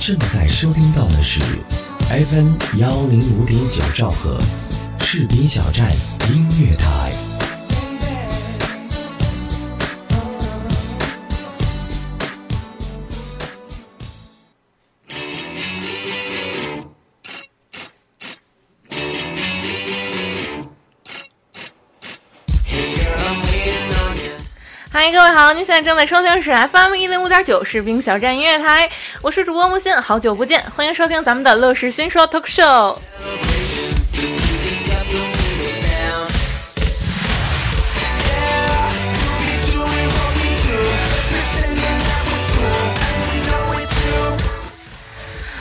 正在收听到的是 FM 幺零五点九兆赫赤兵小站音乐台。各位好，您现在正在收听的是 FM 一零五点九士兵小站音乐台，我是主播木心，好久不见，欢迎收听咱们的乐视新说 talk show。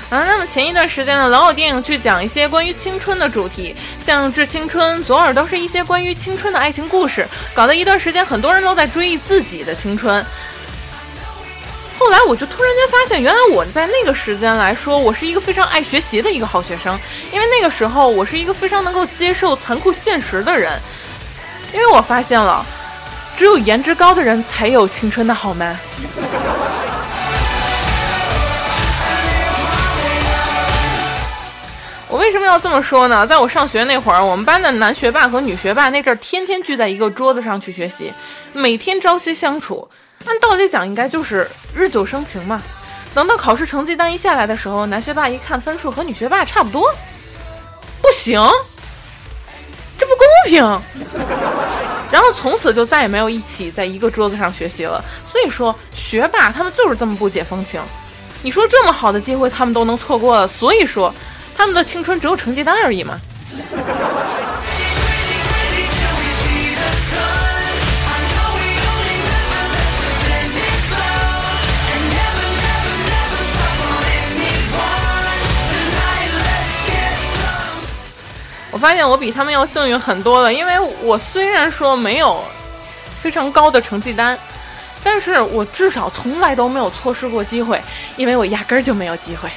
啊，那么前一段时间呢，老有电影去讲一些关于青春的主题，像《致青春》《左耳》都是一些关于青春的爱情故事，搞得一段时间很多人都在追忆自己的青春。后来我就突然间发现，原来我在那个时间来说，我是一个非常爱学习的一个好学生，因为那个时候我是一个非常能够接受残酷现实的人，因为我发现了，只有颜值高的人才有青春的好吗。我为什么要这么说呢？在我上学那会儿，我们班的男学霸和女学霸那阵儿天天聚在一个桌子上去学习，每天朝夕相处。按道理讲，应该就是日久生情嘛。等到考试成绩单一下来的时候，男学霸一看分数和女学霸差不多，不行，这不公平。然后从此就再也没有一起在一个桌子上学习了。所以说，学霸他们就是这么不解风情。你说这么好的机会他们都能错过了，所以说。他们的青春只有成绩单而已嘛。我发现我比他们要幸运很多了，因为我虽然说没有非常高的成绩单，但是我至少从来都没有错失过机会，因为我压根儿就没有机会。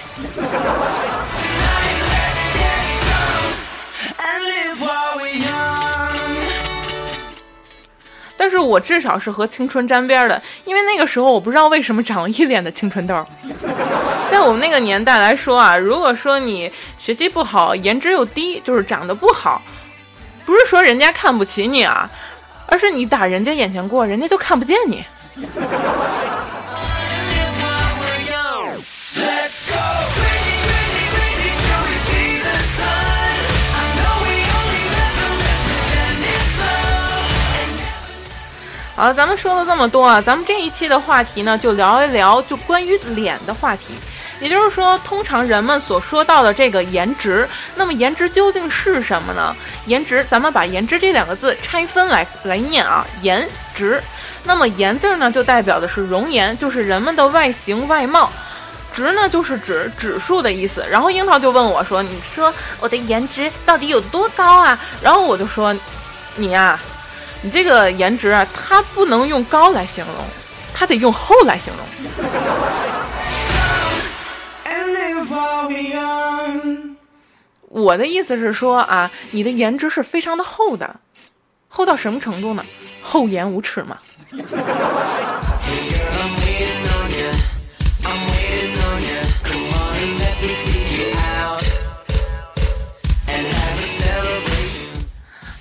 是我至少是和青春沾边的，因为那个时候我不知道为什么长了一脸的青春痘。在我们那个年代来说啊，如果说你学习不好，颜值又低，就是长得不好，不是说人家看不起你啊，而是你打人家眼前过，人家就看不见你。好，咱们说了这么多啊，咱们这一期的话题呢，就聊一聊就关于脸的话题。也就是说，通常人们所说到的这个颜值，那么颜值究竟是什么呢？颜值，咱们把颜值这两个字拆分来来念啊，颜值。那么颜字呢，就代表的是容颜，就是人们的外形外貌；值呢，就是指指数的意思。然后樱桃就问我说：“你说我的颜值到底有多高啊？”然后我就说：“你呀。”你这个颜值啊，它不能用高来形容，它得用厚来形容。我的意思是说啊，你的颜值是非常的厚的，厚到什么程度呢？厚颜无耻嘛。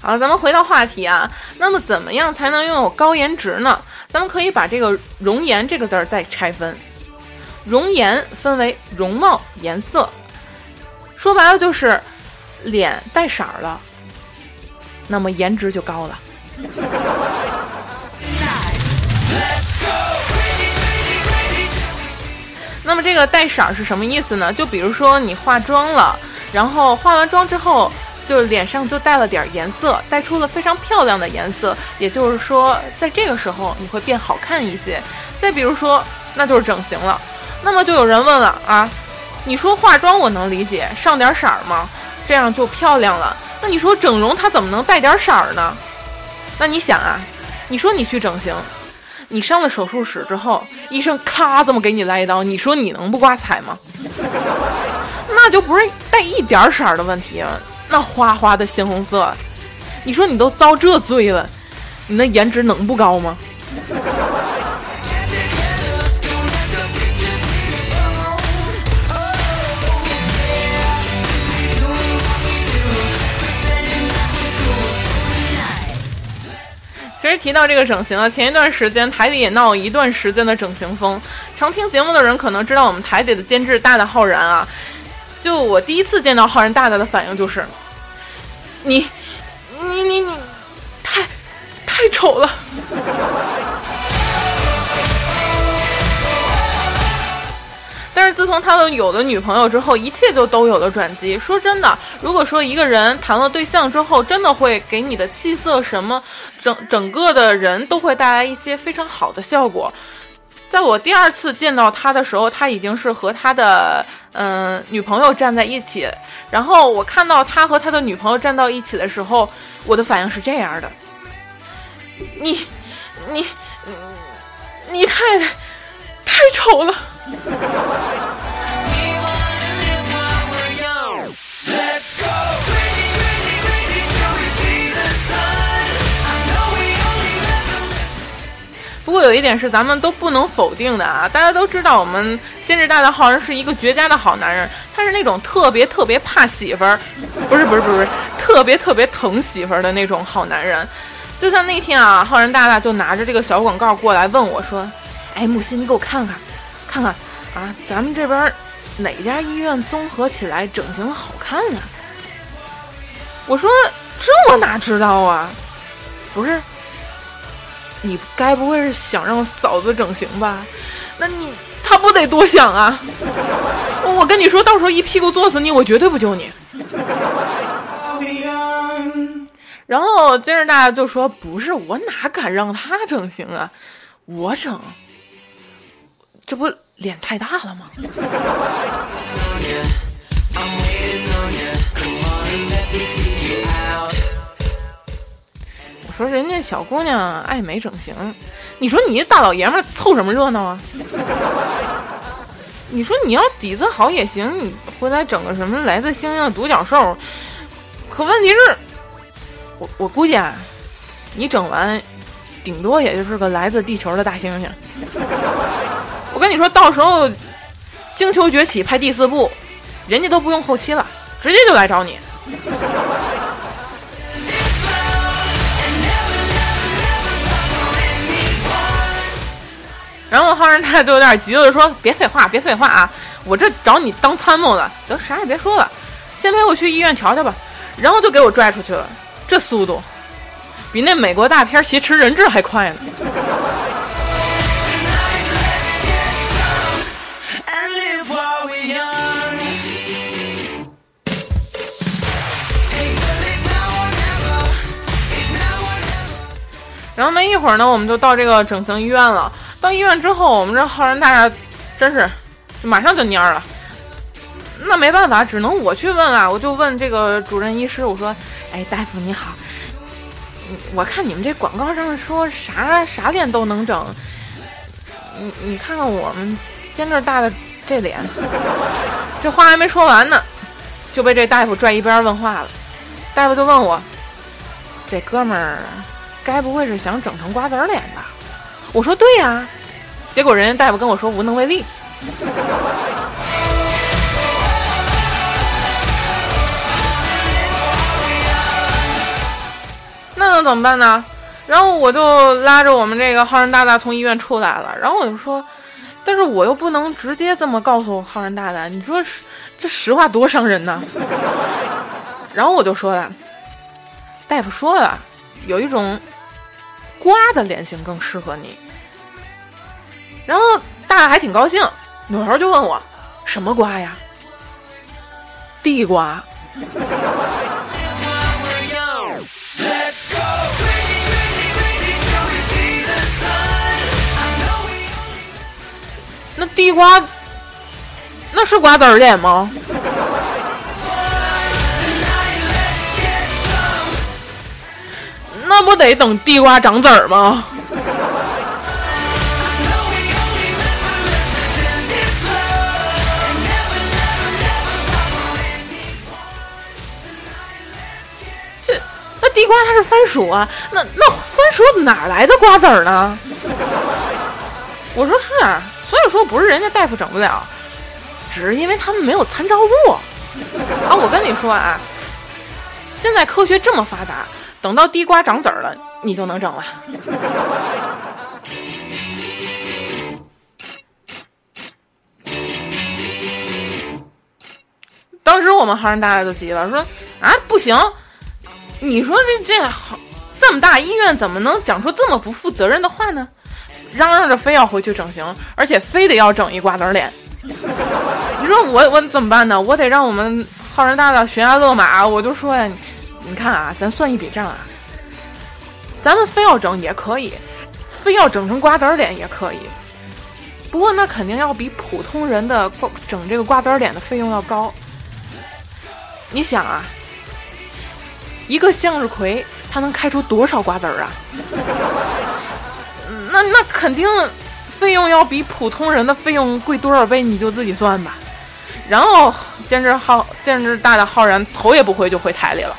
好，咱们回到话题啊。那么，怎么样才能拥有高颜值呢？咱们可以把这个“容颜”这个字儿再拆分，容颜分为容貌、颜色，说白了就是脸带色儿了，那么颜值就高了。那么这个带色儿是什么意思呢？就比如说你化妆了，然后化完妆之后。就是脸上就带了点颜色，带出了非常漂亮的颜色。也就是说，在这个时候你会变好看一些。再比如说，那就是整形了。那么就有人问了啊，你说化妆我能理解，上点色儿吗？这样就漂亮了。那你说整容它怎么能带点色儿呢？那你想啊，你说你去整形，你上了手术室之后，医生咔这么给你来一刀，你说你能不挂彩吗？那就不是带一点色儿的问题。那花花的鲜红色。你说你都遭这罪了你那颜值能不高吗？其实提到这个整形啊前一段时间台里也闹了一段时间的整形风。常听节目的人可能知道我们台里的监制大大浩然啊。就我第一次见到浩然大大的反应就是你，你你你，太，太丑了。但是自从他有了女朋友之后，一切就都有了转机。说真的，如果说一个人谈了对象之后，真的会给你的气色什么，整整个的人都会带来一些非常好的效果。在我第二次见到他的时候，他已经是和他的嗯女朋友站在一起。然后我看到他和他的女朋友站到一起的时候，我的反应是这样的：你，你，你太太太丑了。Let's go! 不过有一点是咱们都不能否定的啊！大家都知道，我们监制大大浩然是一个绝佳的好男人，他是那种特别特别怕媳妇儿，不是不是不是，特别特别疼媳妇儿的那种好男人。就像那天啊，浩然大大就拿着这个小广告过来问我说：“哎，木心，你给我看看。”看看啊，咱们这边哪家医院综合起来整形好看啊？我说这我哪知道啊？不是，你该不会是想让嫂子整形吧？那你他不得多想啊？我跟你说，到时候一屁股坐死你，我绝对不救你。然后接着大家就说：“不是，我哪敢让他整形啊？我整。”这不脸太大了吗？说人家小姑娘爱美整形，你说你大老爷们凑什么热闹啊？你说你要底子好也行，你回来整个什么来自星星的独角兽，可问题是，我我估计啊，你整完，顶多也就是个来自地球的大猩猩。我跟你说，到时候《星球崛起》拍第四部，人家都不用后期了，直接就来找你。然后浩然他就有点急了，说：“别废话，别废话啊！我这找你当参谋的，得啥也别说了，先陪我去医院瞧瞧吧。”然后就给我拽出去了，这速度比那美国大片挟持人质还快呢。然后没一会儿呢，我们就到这个整形医院了。到医院之后，我们这浩然大厦真是马上就蔫了。那没办法，只能我去问啊。我就问这个主任医师，我说：“哎，大夫你好，我看你们这广告上说啥啥脸都能整，你你看看我们监制大的这脸。”这话还没说完呢，就被这大夫拽一边问话了。大夫就问我：“这哥们儿。”该不会是想整成瓜子脸吧？我说对呀，结果人家大夫跟我说无能为力。那能怎么办呢？然后我就拉着我们这个浩然大大从医院出来了。然后我就说，但是我又不能直接这么告诉浩然大大，你说这实话多伤人呢？然后我就说了，大夫说了，有一种。瓜的脸型更适合你，然后大还挺高兴，扭头就问我什么瓜呀？地瓜。那地瓜那是瓜子儿脸吗？那不得等地瓜长籽儿吗？瓜它是番薯啊，那那番薯哪来的瓜子儿呢？我说是啊，所以说不是人家大夫整不了，只是因为他们没有参照物啊。我跟你说啊，现在科学这么发达。等到地瓜长籽儿了，你就能整了。当时我们浩然大爷就急了，说：“啊，不行！你说这这好这么大医院，怎么能讲出这么不负责任的话呢？嚷嚷着非要回去整形，而且非得要整一瓜子脸。你说我我怎么办呢？我得让我们浩然大大悬崖勒马。我就说呀，你看啊，咱算一笔账啊，咱们非要整也可以，非要整成瓜子脸也可以。不过那肯定要比普通人的整这个瓜子脸的费用要高。”你想啊，一个向日葵它能开出多少瓜子儿啊？那那肯定费用要比普通人的费用贵多少倍？你就自己算吧。然后监制浩监制大的浩然头也不回就回台里了。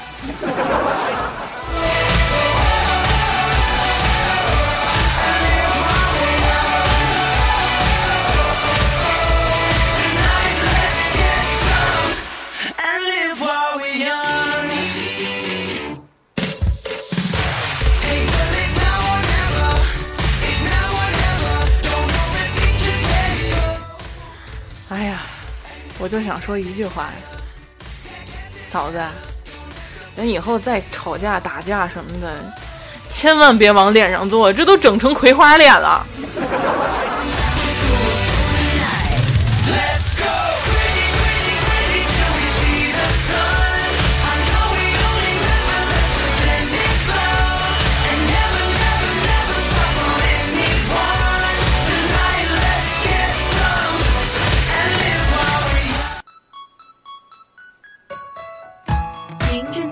就想说一句话，嫂子，咱以后再吵架打架什么的，千万别往脸上坐，这都整成葵花脸了。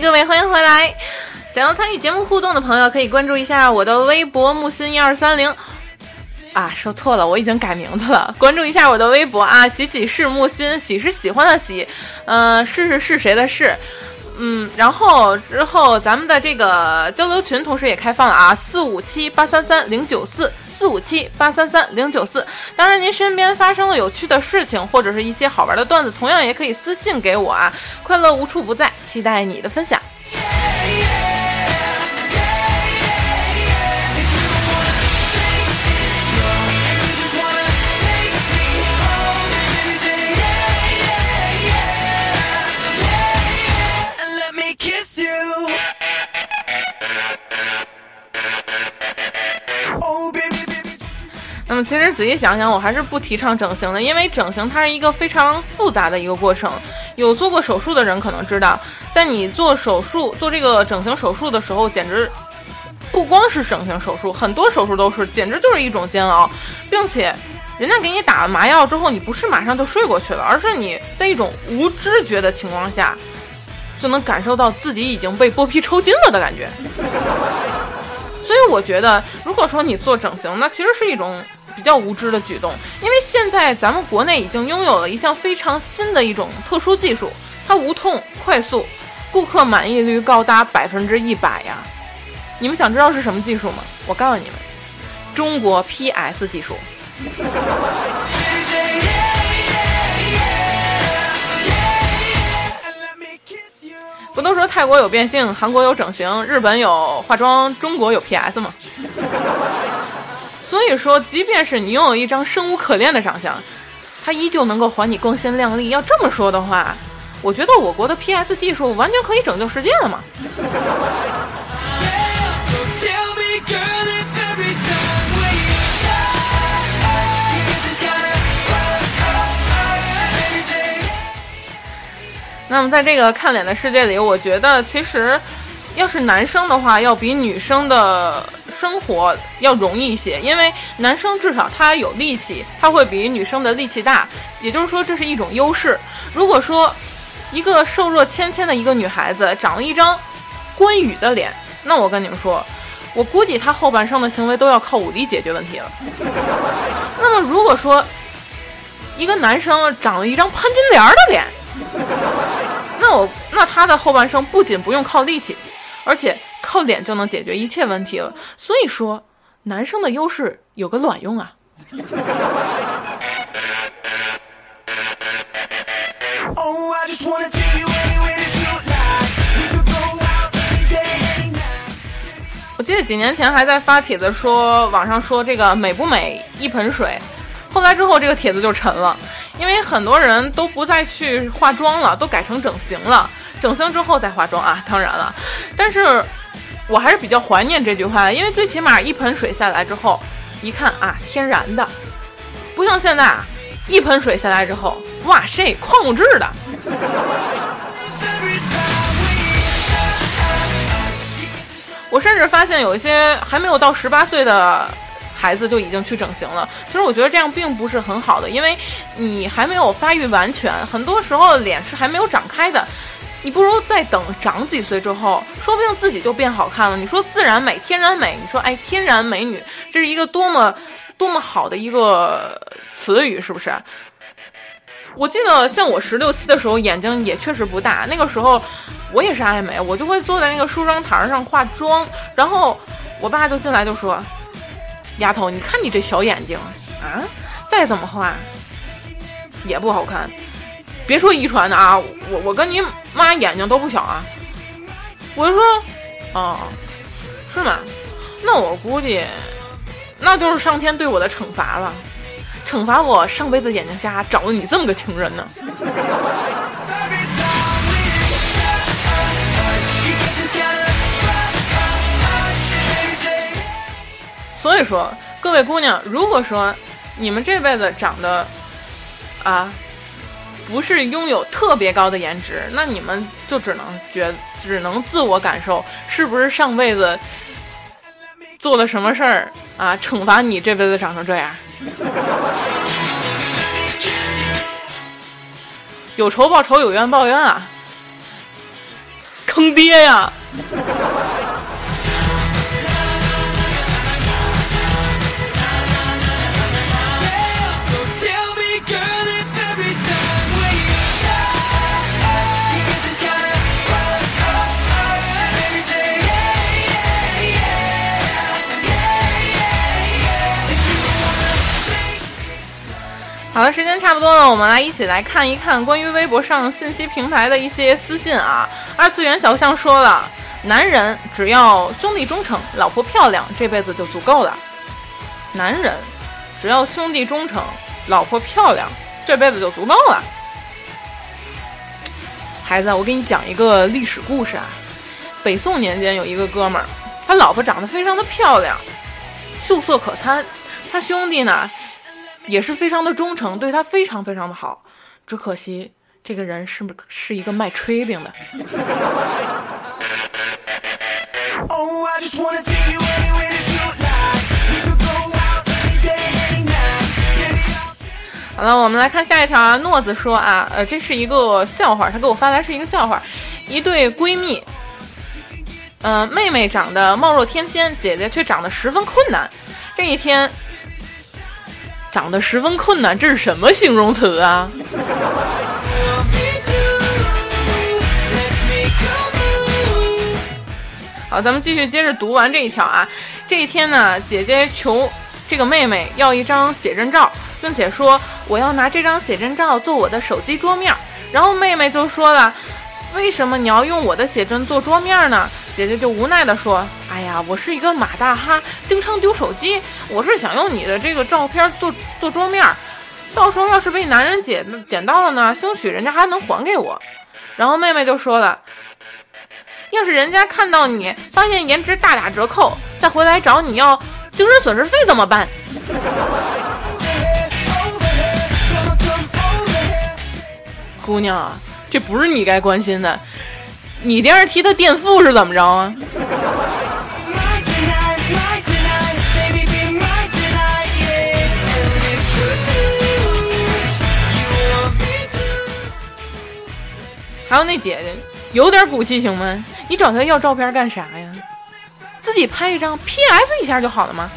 各位，欢迎回来！想要参与节目互动的朋友，可以关注一下我的微博木心一二三零。啊，说错了，我已经改名字了。关注一下我的微博啊，喜喜是木心，喜是喜欢的喜，嗯，是是是谁的是？嗯，然后之后咱们的这个交流群同时也开放了啊，四五七八三三零九四。四五七八三三零九四，当然您身边发生了有趣的事情，或者是一些好玩的段子，同样也可以私信给我啊！快乐无处不在，期待你的分享。那么其实仔细想想，我还是不提倡整形的，因为整形它是一个非常复杂的一个过程。有做过手术的人可能知道，在你做手术做这个整形手术的时候，简直不光是整形手术，很多手术都是，简直就是一种煎熬，并且人家给你打了麻药之后，你不是马上就睡过去了，而是你在一种无知觉的情况下，就能感受到自己已经被剥皮抽筋了的感觉。所以我觉得，如果说你做整形，那其实是一种比较无知的举动，因为现在咱们国内已经拥有了一项非常新的一种特殊技术，它无痛、快速，顾客满意率高达百分之一百呀！你们想知道是什么技术吗？我告诉你们，中国 PS 技术。不都说泰国有变性，韩国有整形，日本有化妆，中国有 PS 吗？所以说，即便是你拥有一张生无可恋的长相，它依旧能够还你光鲜亮丽。要这么说的话，我觉得我国的 PS 技术完全可以拯救世界了嘛。那么，在这个看脸的世界里，我觉得其实，要是男生的话，要比女生的生活要容易一些，因为男生至少他有力气，他会比女生的力气大，也就是说这是一种优势。如果说一个瘦弱纤纤的一个女孩子长了一张关羽的脸，那我跟你们说，我估计他后半生的行为都要靠武力解决问题了。那么如果说一个男生长了一张潘金莲的脸，那我那他的后半生不仅不用靠力气，而且靠脸就能解决一切问题了。所以说，男生的优势有个卵用啊！我记得几年前还在发帖子说，网上说这个美不美一盆水，后来之后这个帖子就沉了，因为很多人都不再去化妆了，都改成整形了，整形之后再化妆啊，当然了，但是我还是比较怀念这句话，因为最起码一盆水下来之后，一看啊，天然的，不像现在啊，一盆水下来之后，哇塞，矿物质的。我甚至发现有一些还没有到十八岁的孩子就已经去整形了。其实我觉得这样并不是很好的，因为你还没有发育完全，很多时候脸是还没有长开的。你不如再等长几岁之后，说不定自己就变好看了。你说自然美、天然美，你说哎，天然美女，这是一个多么多么好的一个词语，是不是？我记得像我十六七的时候，眼睛也确实不大，那个时候。我也是爱美，我就会坐在那个梳妆台上化妆，然后我爸就进来就说：“丫头，你看你这小眼睛啊，再怎么画也不好看。别说遗传的啊，我我跟你妈眼睛都不小啊。”我就说：“哦，是吗？那我估计那就是上天对我的惩罚了，惩罚我上辈子眼睛瞎，找了你这么个情人呢。”所以说，各位姑娘，如果说你们这辈子长得啊不是拥有特别高的颜值，那你们就只能觉只能自我感受，是不是上辈子做了什么事儿啊，惩罚你这辈子长成这样？有仇报仇，有冤报冤啊！坑爹呀！好了，时间差不多了，我们来一起来看一看关于微博上信息平台的一些私信啊。二次元小象说了，男人只要兄弟忠诚，老婆漂亮，这辈子就足够了。男人只要兄弟忠诚，老婆漂亮，这辈子就足够了。孩子，我给你讲一个历史故事啊。北宋年间有一个哥们儿，他老婆长得非常的漂亮，秀色可餐，他兄弟呢？也是非常的忠诚，对他非常非常的好，只可惜这个人是是一个卖炊饼的。好了，我们来看下一条啊。诺子说啊，呃，这是一个笑话，他给我发来是一个笑话，一对闺蜜，嗯，妹妹长得貌若天仙，姐姐却长得十分困难。这一天。长得十分困难，这是什么形容词啊？好，咱们继续接着读完这一条啊。这一天呢，姐姐求这个妹妹要一张写真照，并且说我要拿这张写真照做我的手机桌面。然后妹妹就说了：“为什么你要用我的写真做桌面呢？”姐姐就无奈地说：“哎呀，我是一个马大哈，经常丢手机。我是想用你的这个照片做做桌面，到时候要是被男人捡捡到了呢，兴许人家还能还给我。”然后妹妹就说了：“要是人家看到你，发现颜值大打折扣，再回来找你要精神损失费怎么办？”姑娘啊，这不是你该关心的。你电视机的垫付是怎么着啊？还有那姐姐，有点骨气行吗？你找她要照片干啥呀？自己拍一张 PS 一下就好了吗？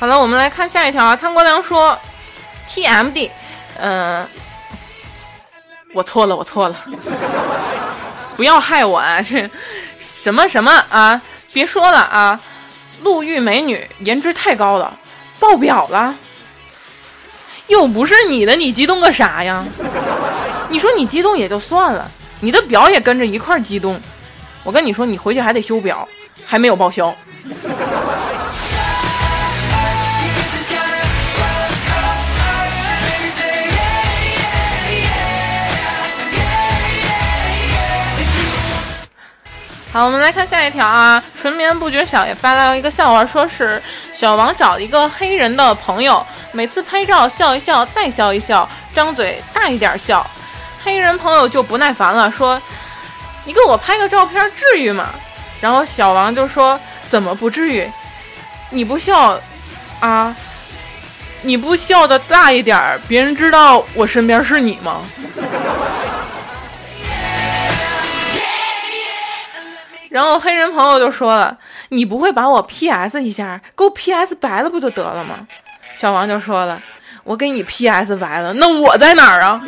好了，我们来看下一条啊。汤国良说：“TMD，嗯、我错了，我错了，不要害我啊！这什么什么啊？别说了啊！陆玉美女颜值太高了，爆表了，又不是你的，你激动个啥呀？你说你激动也就算了，你的表也跟着一块激动。我跟你说，你回去还得修表，还没有报销。”好，我们来看下一条啊。纯棉不觉晓也发来了一个笑话，说是小王找一个黑人的朋友，每次拍照笑一笑，再笑一笑，张嘴大一点笑。黑人朋友就不耐烦了，说：“你给我拍个照片，至于吗？”然后小王就说：“怎么不至于？你不笑啊？你不笑的大一点，别人知道我身边是你吗？”然后黑人朋友就说了：“你不会把我 PS 一下，给我 PS 白了不就得了吗？”小王就说了：“我给你 PS 白了，那我在哪儿啊？”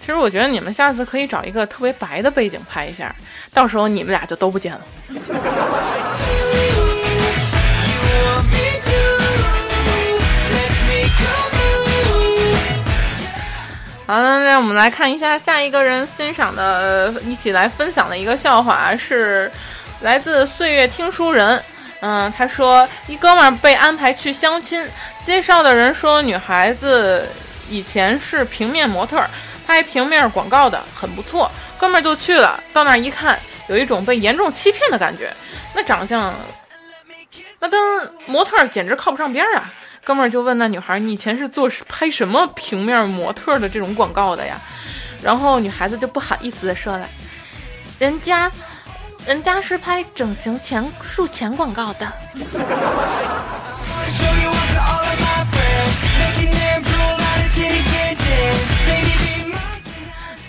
其实我觉得你们下次可以找一个特别白的背景拍一下，到时候你们俩就都不见了。好了，让我们来看一下下一个人欣赏的，一起来分享的一个笑话是来自岁月听书人。嗯，他说一哥们儿被安排去相亲，介绍的人说女孩子以前是平面模特儿。拍平面广告的很不错，哥们儿就去了。到那儿一看，有一种被严重欺骗的感觉。那长相，那跟模特简直靠不上边儿啊！哥们儿就问那女孩：“你以前是做拍什么平面模特的这种广告的呀？”然后女孩子就不好意思的说了：“人家，人家是拍整形前术前广告的。”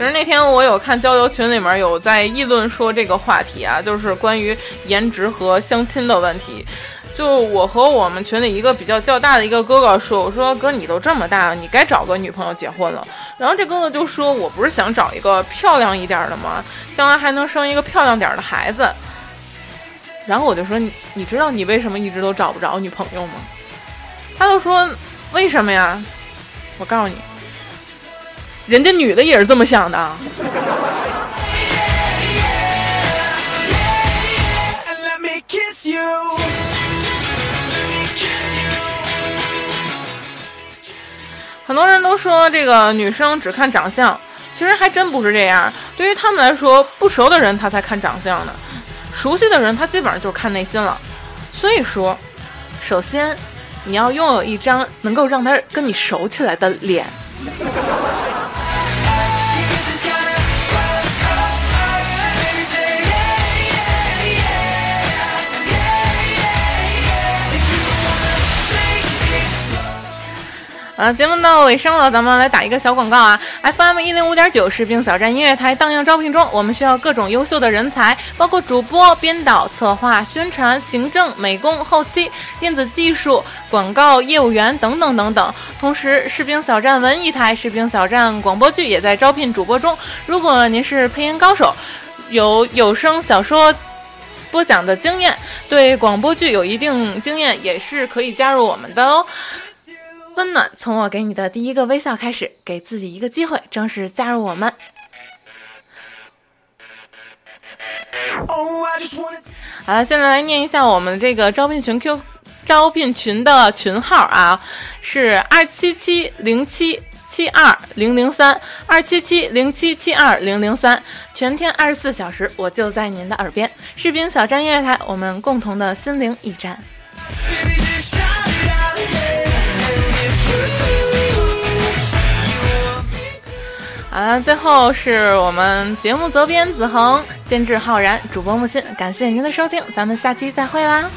其实那天我有看交流群里面有在议论说这个话题啊，就是关于颜值和相亲的问题。就我和我们群里一个比较较大的一个哥哥说：“我说哥，你都这么大了，你该找个女朋友结婚了。”然后这哥哥就说：“我不是想找一个漂亮一点的吗？将来还能生一个漂亮点的孩子。”然后我就说：“你你知道你为什么一直都找不着女朋友吗？”他就说：“为什么呀？”我告诉你。人家女的也是这么想的。很多人都说这个女生只看长相，其实还真不是这样。对于他们来说，不熟的人他才看长相呢，熟悉的人他基本上就是看内心了。所以说，首先你要拥有一张能够让他跟你熟起来的脸。啊，节目到尾声了，咱们来打一个小广告啊！FM 一零五点九士兵小站音乐台荡漾招聘中，我们需要各种优秀的人才，包括主播、编导、策划、宣传、行政、美工、后期、电子技术、广告业务员等等等等。同时，士兵小站文艺台、士兵小站广播剧也在招聘主播中。如果您是配音高手，有有声小说播讲的经验，对广播剧有一定经验，也是可以加入我们的哦。温暖从我给你的第一个微笑开始，给自己一个机会，正式加入我们。好了，现在来念一下我们这个招聘群 Q 招聘群的群号啊，是二七七零七七二零零三二七七零七七二零零三，全天二十四小时，我就在您的耳边。士兵小站音乐台，我们共同的心灵驿站。好了，最后是我们节目责编子恒，监制浩然，主播木心，感谢您的收听，咱们下期再会啦。